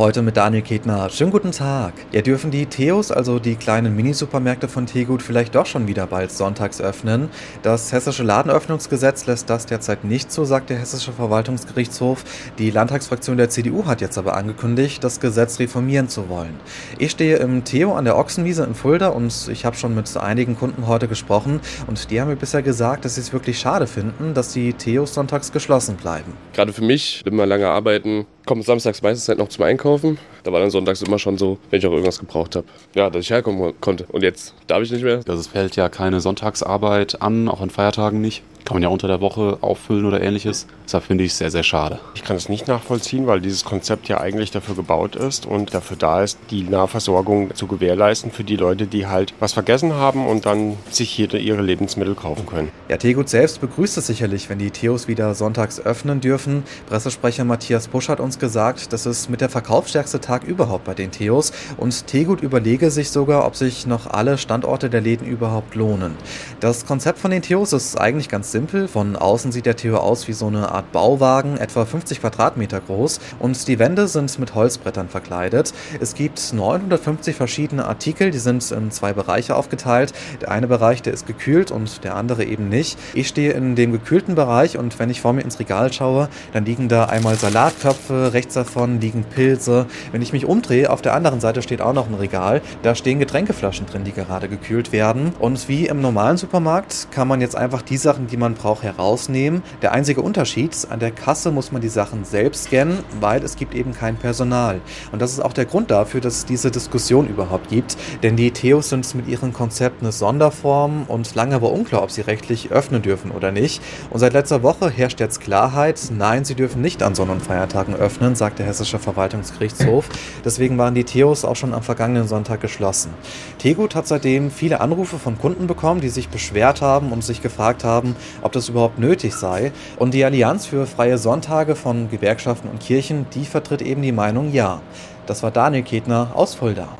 Heute mit Daniel Ketner. Schönen guten Tag. Ja, dürfen die Theos, also die kleinen Minisupermärkte von Tegut, vielleicht doch schon wieder bald sonntags öffnen? Das hessische Ladenöffnungsgesetz lässt das derzeit nicht zu, sagt der hessische Verwaltungsgerichtshof. Die Landtagsfraktion der CDU hat jetzt aber angekündigt, das Gesetz reformieren zu wollen. Ich stehe im Theo an der Ochsenwiese in Fulda und ich habe schon mit einigen Kunden heute gesprochen und die haben mir bisher gesagt, dass sie es wirklich schade finden, dass die Theos sonntags geschlossen bleiben. Gerade für mich, immer lange arbeiten, komme samstags meistens halt noch zum Einkaufen. Da war dann sonntags immer schon so, wenn ich auch irgendwas gebraucht habe. Ja, dass ich herkommen konnte. Und jetzt darf ich nicht mehr. Also es fällt ja keine Sonntagsarbeit an, auch an Feiertagen nicht. Kann man ja unter der Woche auffüllen oder ähnliches. Deshalb finde ich es sehr, sehr schade. Ich kann es nicht nachvollziehen, weil dieses Konzept ja eigentlich dafür gebaut ist und dafür da ist, die Nahversorgung zu gewährleisten für die Leute, die halt was vergessen haben und dann sich hier ihre Lebensmittel kaufen können. Ja, Tegut selbst begrüßt es sicherlich, wenn die Theos wieder sonntags öffnen dürfen. Pressesprecher Matthias Busch hat uns gesagt, das ist mit der verkaufsstärkste Tag überhaupt bei den Theos und Tegut überlege sich sogar, ob sich noch alle Standorte der Läden überhaupt lohnen. Das Konzept von den Theos ist eigentlich ganz simpel. Von außen sieht der Theo aus wie so eine Art Bauwagen, etwa 50 Quadratmeter groß und die Wände sind mit Holzbrettern verkleidet. Es gibt 950 verschiedene Artikel, die sind in zwei Bereiche aufgeteilt. Der eine Bereich, der ist gekühlt und der andere eben nicht. Ich stehe in dem gekühlten Bereich und wenn ich vor mir ins Regal schaue, dann liegen da einmal Salatköpfe, rechts davon liegen Pilze. Wenn ich mich umdrehe, auf der anderen Seite steht auch noch ein Regal. Da stehen Getränkeflaschen drin, die gerade gekühlt werden. Und wie im normalen Supermarkt kann man jetzt einfach die Sachen, die man braucht, herausnehmen. Der einzige Unterschied, an der Kasse muss man die Sachen selbst scannen, weil es gibt eben kein Personal. Und das ist auch der Grund dafür, dass es diese Diskussion überhaupt gibt. Denn die Theos sind mit ihrem Konzept eine Sonderform und lange war unklar, ob sie rechtlich öffnen dürfen oder nicht. Und seit letzter Woche herrscht jetzt Klarheit, nein, sie dürfen nicht an Sonn- und Feiertagen öffnen, sagt der Hessische Verwaltungsgerichtshof. Deswegen waren die Theos auch schon am vergangenen Sonntag geschlossen. Tegut hat seitdem viele Anrufe von Kunden bekommen, die sich beschwert haben und sich gefragt haben, ob das überhaupt nötig sei. Und die Allianz für freie Sonntage von Gewerkschaften und Kirchen, die vertritt eben die Meinung ja. Das war Daniel Ketner aus Fulda.